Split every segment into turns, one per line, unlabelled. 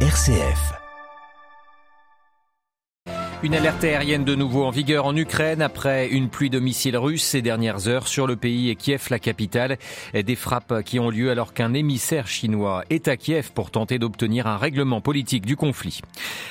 RCF.
Une alerte aérienne de nouveau en vigueur en Ukraine après une pluie de missiles russes ces dernières heures sur le pays et Kiev, la capitale. Des frappes qui ont lieu alors qu'un émissaire chinois est à Kiev pour tenter d'obtenir un règlement politique du conflit.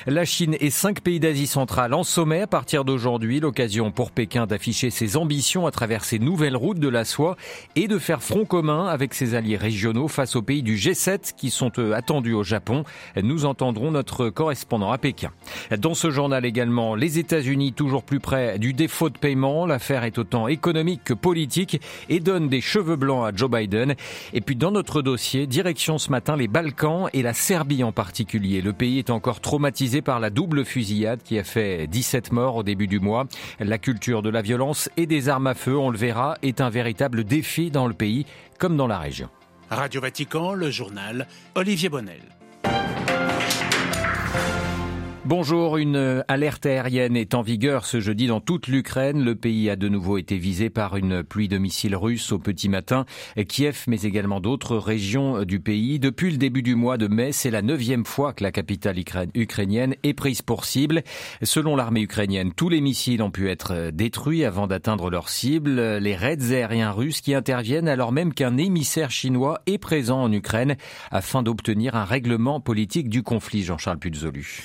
La Chine et cinq pays d'Asie centrale en sommet à partir d'aujourd'hui. L'occasion pour Pékin d'afficher ses ambitions à travers ses nouvelles routes de la soie et de faire front commun avec ses alliés régionaux face aux pays du G7 qui sont attendus au Japon. Nous entendrons notre correspondant à Pékin. Dans ce journal également, les États-Unis toujours plus près du défaut de paiement. L'affaire est autant économique que politique et donne des cheveux blancs à Joe Biden. Et puis dans notre dossier, direction ce matin les Balkans et la Serbie en particulier. Le pays est encore traumatisé par la double fusillade qui a fait 17 morts au début du mois. La culture de la violence et des armes à feu, on le verra, est un véritable défi dans le pays comme dans la région.
Radio Vatican, le journal Olivier Bonnel.
Bonjour, une alerte aérienne est en vigueur ce jeudi dans toute l'Ukraine. Le pays a de nouveau été visé par une pluie de missiles russes au petit matin. Kiev, mais également d'autres régions du pays. Depuis le début du mois de mai, c'est la neuvième fois que la capitale ukrainienne est prise pour cible. Selon l'armée ukrainienne, tous les missiles ont pu être détruits avant d'atteindre leur cible. Les raids aériens russes qui interviennent alors même qu'un émissaire chinois est présent en Ukraine afin d'obtenir un règlement politique du conflit. Jean-Charles Puzolu.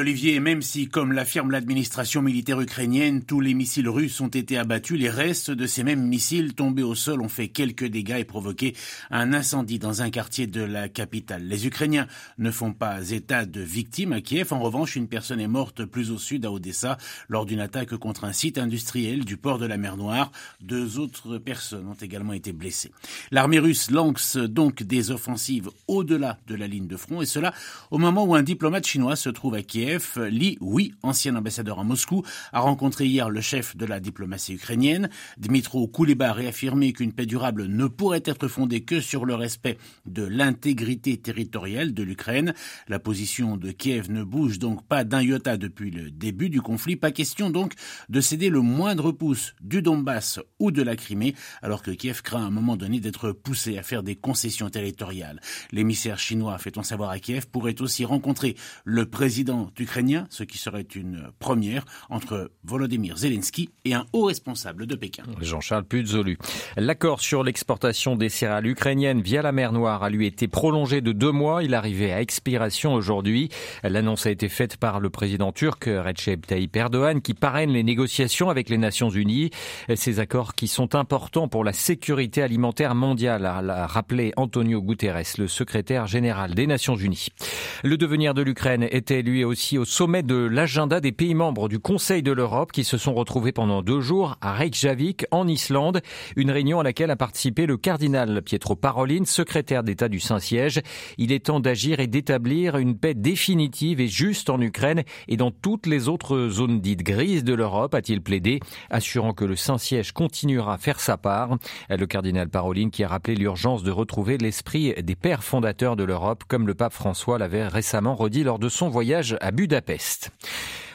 Olivier, même si, comme l'affirme l'administration militaire ukrainienne, tous les missiles russes ont été abattus, les restes de ces mêmes missiles tombés au sol ont fait quelques dégâts et provoqué un incendie dans un quartier de la capitale. Les Ukrainiens ne font pas état de victimes à Kiev. En revanche, une personne est morte plus au sud, à Odessa, lors d'une attaque contre un site industriel du port de la mer Noire. Deux autres personnes ont également été blessées. L'armée russe lance donc des offensives au-delà de la ligne de front, et cela au moment où un diplomate chinois se trouve à Kiev Kiev, Li oui, ancien ambassadeur à Moscou, a rencontré hier le chef de la diplomatie ukrainienne. Dmitro Kuleba a réaffirmé qu'une paix durable ne pourrait être fondée que sur le respect de l'intégrité territoriale de l'Ukraine. La position de Kiev ne bouge donc pas d'un iota depuis le début du conflit. Pas question donc de céder le moindre pouce du Donbass ou de la Crimée, alors que Kiev craint à un moment donné d'être poussé à faire des concessions territoriales. L'émissaire chinois, fait-on savoir à Kiev, pourrait aussi rencontrer le président ukrainien, ce qui serait une première entre Volodymyr Zelensky et un haut responsable de Pékin.
Jean-Charles Puzolu. L'accord sur l'exportation des céréales ukrainiennes via la mer Noire a lui été prolongé de deux mois. Il arrivait à expiration aujourd'hui. L'annonce a été faite par le président turc Recep Tayyip Erdogan qui parraine les négociations avec les Nations Unies. Ces accords qui sont importants pour la sécurité alimentaire mondiale, a rappelé Antonio Guterres, le secrétaire général des Nations Unies. Le devenir de l'Ukraine était lui aussi aussi au sommet de l'agenda des pays membres du Conseil de l'Europe qui se sont retrouvés pendant deux jours à Reykjavik, en Islande. Une réunion à laquelle a participé le cardinal Pietro Parolin, secrétaire d'État du Saint-Siège. Il est temps d'agir et d'établir une paix définitive et juste en Ukraine et dans toutes les autres zones dites grises de l'Europe, a-t-il plaidé, assurant que le Saint-Siège continuera à faire sa part. Le cardinal Parolin qui a rappelé l'urgence de retrouver l'esprit des pères fondateurs de l'Europe, comme le pape François l'avait récemment redit lors de son voyage à Budapest.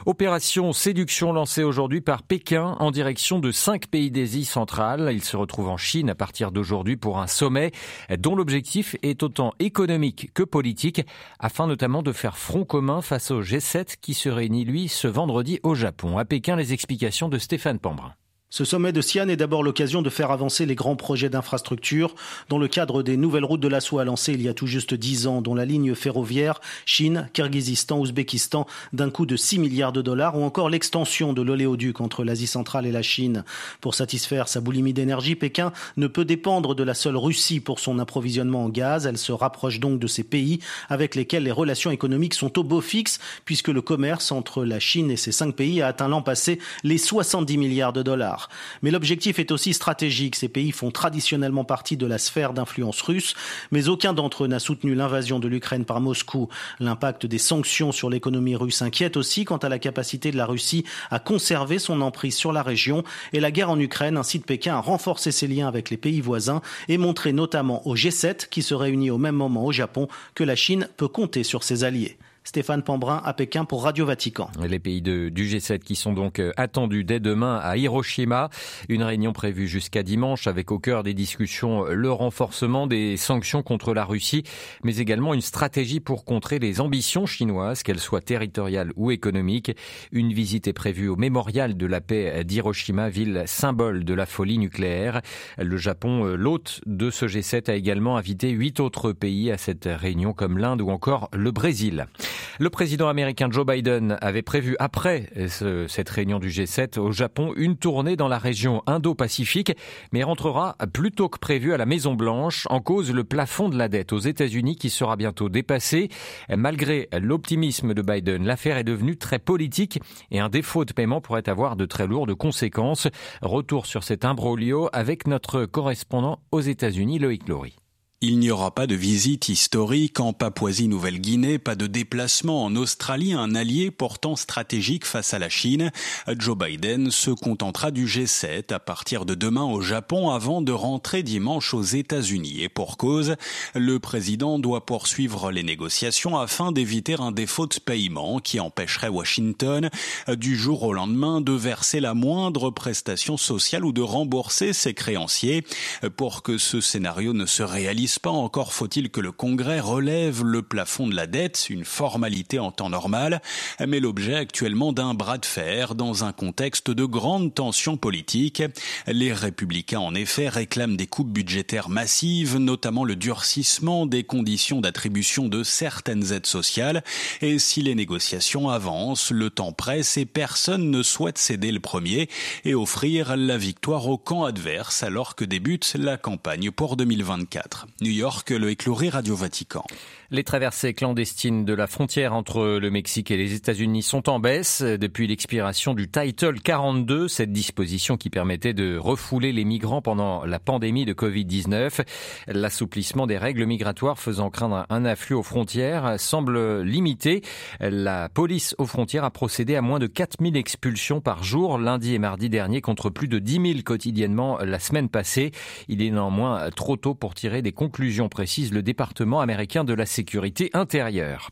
Opération séduction lancée aujourd'hui par Pékin en direction de cinq pays d'Asie centrale. Il se retrouve en Chine à partir d'aujourd'hui pour un sommet dont l'objectif est autant économique que politique afin notamment de faire front commun face au G7 qui se réunit lui ce vendredi au Japon. À Pékin, les explications de Stéphane Pambrin.
Ce sommet de Xi'an est d'abord l'occasion de faire avancer les grands projets d'infrastructure dans le cadre des nouvelles routes de la soie lancées il y a tout juste dix ans, dont la ligne ferroviaire Chine, Kirghizistan, Ouzbékistan d'un coût de 6 milliards de dollars, ou encore l'extension de l'oléoduc entre l'Asie centrale et la Chine. Pour satisfaire sa boulimie d'énergie, Pékin ne peut dépendre de la seule Russie pour son approvisionnement en gaz. Elle se rapproche donc de ces pays avec lesquels les relations économiques sont au beau fixe, puisque le commerce entre la Chine et ces cinq pays a atteint l'an passé les 70 milliards de dollars. Mais l'objectif est aussi stratégique. Ces pays font traditionnellement partie de la sphère d'influence russe, mais aucun d'entre eux n'a soutenu l'invasion de l'Ukraine par Moscou. L'impact des sanctions sur l'économie russe inquiète aussi quant à la capacité de la Russie à conserver son emprise sur la région et la guerre en Ukraine incite Pékin à renforcer ses liens avec les pays voisins et montrer notamment au G7 qui se réunit au même moment au Japon que la Chine peut compter sur ses alliés. Stéphane Pambrin à Pékin pour Radio Vatican.
Les pays du G7 qui sont donc euh, attendus dès demain à Hiroshima. Une réunion prévue jusqu'à dimanche avec au cœur des discussions le renforcement des sanctions contre la Russie, mais également une stratégie pour contrer les ambitions chinoises, qu'elles soient territoriales ou économiques. Une visite est prévue au mémorial de la paix d'Hiroshima, ville symbole de la folie nucléaire. Le Japon, euh, l'hôte de ce G7, a également invité huit autres pays à cette réunion comme l'Inde ou encore le Brésil. Le président américain Joe Biden avait prévu après cette réunion du G7 au Japon une tournée dans la région Indo-Pacifique, mais rentrera plus tôt que prévu à la Maison Blanche en cause le plafond de la dette aux États-Unis qui sera bientôt dépassé. Malgré l'optimisme de Biden, l'affaire est devenue très politique et un défaut de paiement pourrait avoir de très lourdes conséquences. Retour sur cet imbroglio avec notre correspondant aux États-Unis, Loïc Laurie.
Il n'y aura pas de visite historique en Papouasie-Nouvelle-Guinée, pas de déplacement en Australie, un allié portant stratégique face à la Chine. Joe Biden se contentera du G7 à partir de demain au Japon avant de rentrer dimanche aux États-Unis. Et pour cause, le président doit poursuivre les négociations afin d'éviter un défaut de paiement qui empêcherait Washington du jour au lendemain de verser la moindre prestation sociale ou de rembourser ses créanciers. Pour que ce scénario ne se réalise pas, encore faut-il que le Congrès relève le plafond de la dette, une formalité en temps normal, mais l'objet actuellement d'un bras de fer dans un contexte de grande tension politique. Les républicains, en effet, réclament des coupes budgétaires massives, notamment le durcissement des conditions d'attribution de certaines aides sociales. Et si les négociations avancent, le temps presse et personne ne souhaite céder le premier et offrir la victoire au camp adverse alors que débute la campagne pour 2024. New York, le écloury Radio Vatican.
Les traversées clandestines de la frontière entre le Mexique et les États-Unis sont en baisse depuis l'expiration du Title 42, cette disposition qui permettait de refouler les migrants pendant la pandémie de Covid-19. L'assouplissement des règles migratoires faisant craindre un afflux aux frontières semble limité. La police aux frontières a procédé à moins de 4000 expulsions par jour lundi et mardi dernier contre plus de 10 000 quotidiennement la semaine passée. Il est néanmoins trop tôt pour tirer des conclusions précises. Le département américain de la sécurité intérieure.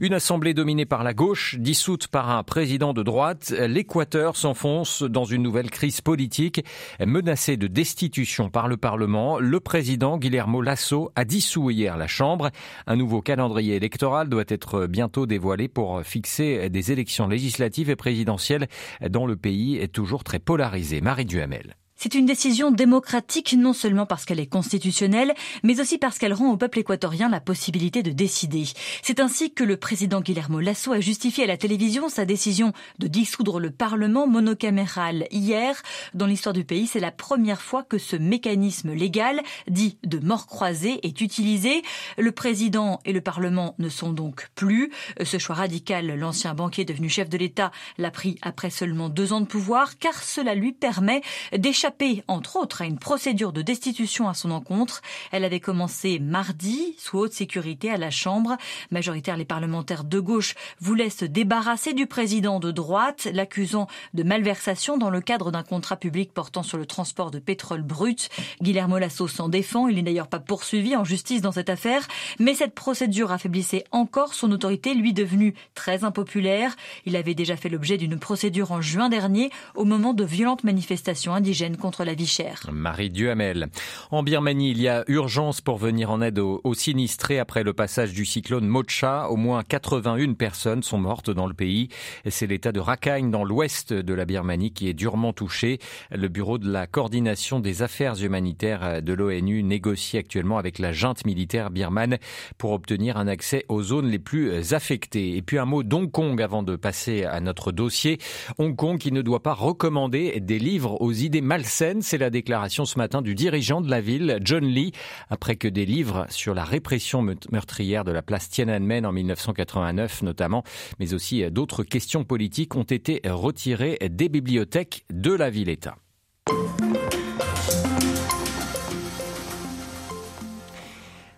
Une assemblée dominée par la gauche, dissoute par un président de droite, l'Équateur s'enfonce dans une nouvelle crise politique. Menacé de destitution par le Parlement, le président Guillermo Lasso a dissous hier la Chambre. Un nouveau calendrier électoral doit être bientôt dévoilé pour fixer des élections législatives et présidentielles dans le pays est toujours très polarisé. Marie Duhamel.
C'est une décision démocratique non seulement parce qu'elle est constitutionnelle, mais aussi parce qu'elle rend au peuple équatorien la possibilité de décider. C'est ainsi que le président Guillermo Lasso a justifié à la télévision sa décision de dissoudre le Parlement monocaméral hier. Dans l'histoire du pays, c'est la première fois que ce mécanisme légal, dit de mort croisée, est utilisé. Le président et le Parlement ne sont donc plus. Ce choix radical, l'ancien banquier devenu chef de l'État l'a pris après seulement deux ans de pouvoir, car cela lui permet d'échapper entre autres, à une procédure de destitution à son encontre. Elle avait commencé mardi, sous haute sécurité, à la Chambre. Majoritaire, les parlementaires de gauche voulaient se débarrasser du président de droite, l'accusant de malversation dans le cadre d'un contrat public portant sur le transport de pétrole brut. Guillermo Lasso s'en défend. Il n'est d'ailleurs pas poursuivi en justice dans cette affaire. Mais cette procédure affaiblissait encore son autorité, lui devenu très impopulaire. Il avait déjà fait l'objet d'une procédure en juin dernier au moment de violentes manifestations indigènes contre la vie chère.
Marie Duhamel. En Birmanie, il y a urgence pour venir en aide aux, sinistrés après le passage du cyclone Mocha. Au moins 81 personnes sont mortes dans le pays. C'est l'état de Rakhine dans l'ouest de la Birmanie qui est durement touché. Le bureau de la coordination des affaires humanitaires de l'ONU négocie actuellement avec la junte militaire birmane pour obtenir un accès aux zones les plus affectées. Et puis un mot d'Hong Kong avant de passer à notre dossier. Hong Kong qui ne doit pas recommander des livres aux idées malsaines c'est la déclaration ce matin du dirigeant de la ville, John Lee, après que des livres sur la répression meurtrière de la place Tiananmen en 1989 notamment, mais aussi d'autres questions politiques ont été retirés des bibliothèques de la ville-État.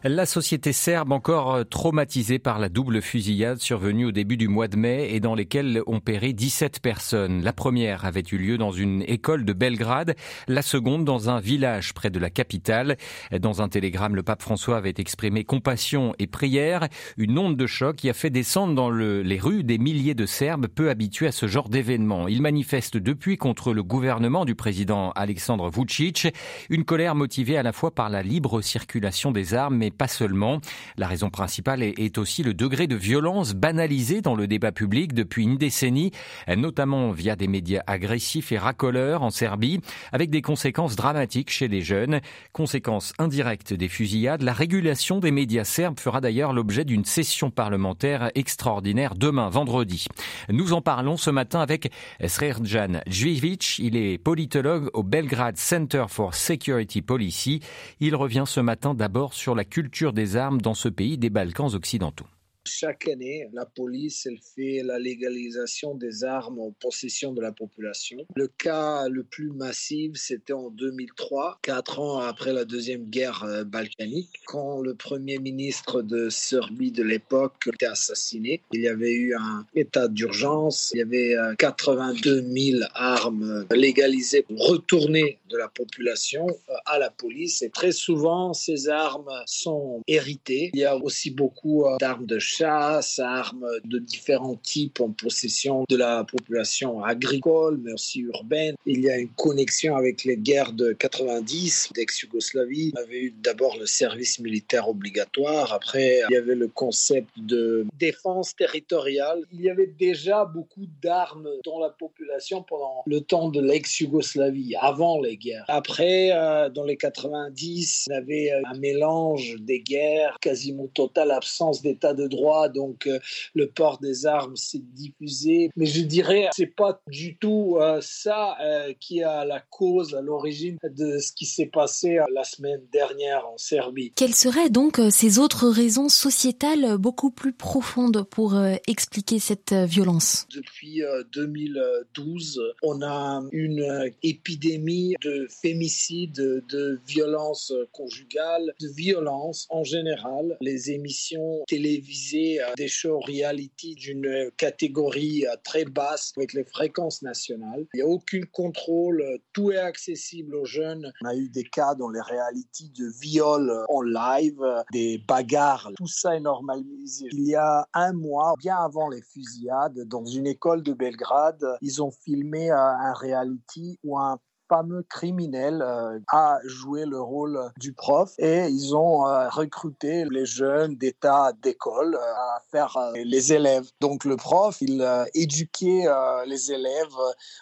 La société serbe encore euh, traumatisée par la double fusillade survenue au début du mois de mai et dans lesquelles ont péri 17 personnes. La première avait eu lieu dans une école de Belgrade, la seconde dans un village près de la capitale. Dans un télégramme, le pape François avait exprimé compassion et prière, une onde de choc qui a fait descendre dans le, les rues des milliers de Serbes peu habitués à ce genre d'événement. Ils manifestent depuis contre le gouvernement du président Alexandre Vucic, une colère motivée à la fois par la libre circulation des armes pas seulement. La raison principale est aussi le degré de violence banalisé dans le débat public depuis une décennie, notamment via des médias agressifs et racoleurs en Serbie, avec des conséquences dramatiques chez les jeunes. Conséquences indirectes des fusillades, la régulation des médias serbes fera d'ailleurs l'objet d'une session parlementaire extraordinaire demain, vendredi. Nous en parlons ce matin avec Srerjan Djvivic. Il est politologue au Belgrade Center for Security Policy. Il revient ce matin d'abord sur la culture culture des armes dans ce pays des Balkans occidentaux.
Chaque année, la police elle fait la légalisation des armes en possession de la population. Le cas le plus massif, c'était en 2003, quatre ans après la deuxième guerre euh, balkanique, quand le premier ministre de Serbie de l'époque était assassiné. Il y avait eu un état d'urgence. Il y avait 82 euh, 000 armes légalisées pour retourner de la population euh, à la police. Et très souvent, ces armes sont héritées. Il y a aussi beaucoup d'armes de chasse, armes de différents types en possession de la population agricole, mais aussi urbaine. Il y a une connexion avec les guerres de 90 d'ex-Yougoslavie. On avait eu d'abord le service militaire obligatoire. Après, il y avait le concept de défense territoriale. Il y avait déjà beaucoup d'armes dans la population pendant le temps de l'ex-Yougoslavie, avant les guerres. Après, euh, dans les 90, on avait un mélange des guerres, quasiment totale absence d'état de droit donc euh, le port des armes s'est diffusé. Mais je dirais, c'est pas du tout euh, ça euh, qui a la cause, à l'origine de ce qui s'est passé la semaine dernière en Serbie.
Quelles seraient donc ces autres raisons sociétales beaucoup plus profondes pour expliquer cette violence?
Depuis 2012, on a une épidémie de fémicide, de violence conjugale, de violence en général. Les émissions télévisées euh, des shows reality d'une catégorie euh, très basse avec les fréquences nationales. Il n'y a aucun contrôle, tout est accessible aux jeunes. On a eu des cas dans les réalities de viol en live, des bagarres, tout ça est normalisé. Il y a un mois, bien avant les fusillades, dans une école de Belgrade, ils ont filmé euh, un reality où un fameux criminel euh, a joué le rôle du prof et ils ont euh, recruté les jeunes d'état d'école euh, à faire les élèves. Donc le prof, il éduquait les élèves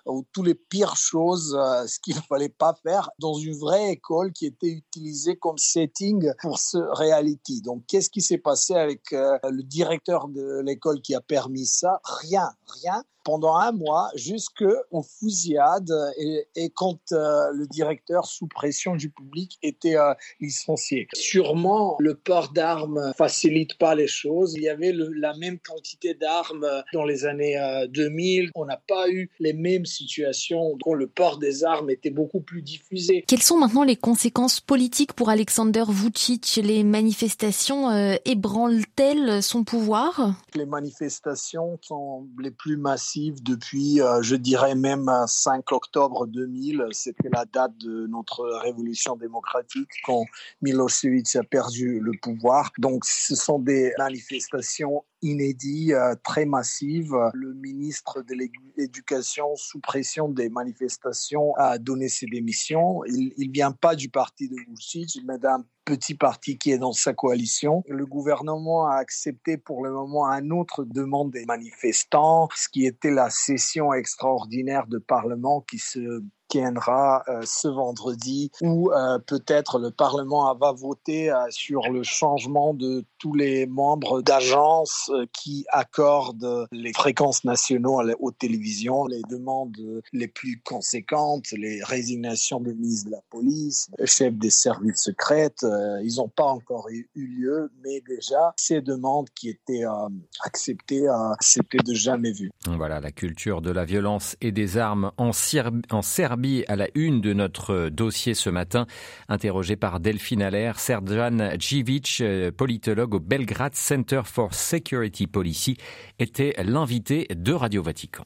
aux toutes les pires choses, ce qu'il ne fallait pas faire dans une vraie école qui était utilisée comme setting pour ce reality. Donc qu'est-ce qui s'est passé avec le directeur de l'école qui a permis ça? Rien, rien pendant un mois jusqu'aux fusillades et, et quand euh, le directeur, sous pression du public, était euh, licencié. Sûrement, le port d'armes facilite pas les choses. Il y avait la même quantité d'armes dans les années 2000. Euh, On n'a pas eu les mêmes situations quand le port des armes était beaucoup plus diffusé.
Quelles sont maintenant les conséquences politiques pour Alexander Vucic? Les manifestations ébranlent-elles son pouvoir?
Les manifestations sont les plus massives depuis, euh, je dirais même 5 octobre 2000. C'était la date de notre révolution démocratique quand Milosevic a perdu le pouvoir. Donc, ce sont des manifestations inédites, euh, très massives. Le ministre de l'Éducation, sous pression des manifestations, a donné ses démissions. Il ne vient pas du parti de Vucic, mais d'un petit parti qui est dans sa coalition. Le gouvernement a accepté pour le moment un autre demande des manifestants, ce qui était la session extraordinaire de Parlement qui se tiendra euh, ce vendredi où euh, peut-être le Parlement va voter euh, sur le changement de tous les membres d'agences qui accordent les fréquences nationales aux télévisions, les demandes les plus conséquentes, les résignations de ministre de la police, chef des services secrets, ils n'ont pas encore eu lieu, mais déjà ces demandes qui étaient acceptées, c'était de jamais vu.
Voilà la culture de la violence et des armes en Serbie À la une de notre dossier ce matin. Interrogé par Delphine Allaire, Serjan Djivic, euh, politologue au Belgrade Center for Security Policy, était l'invité de Radio Vatican.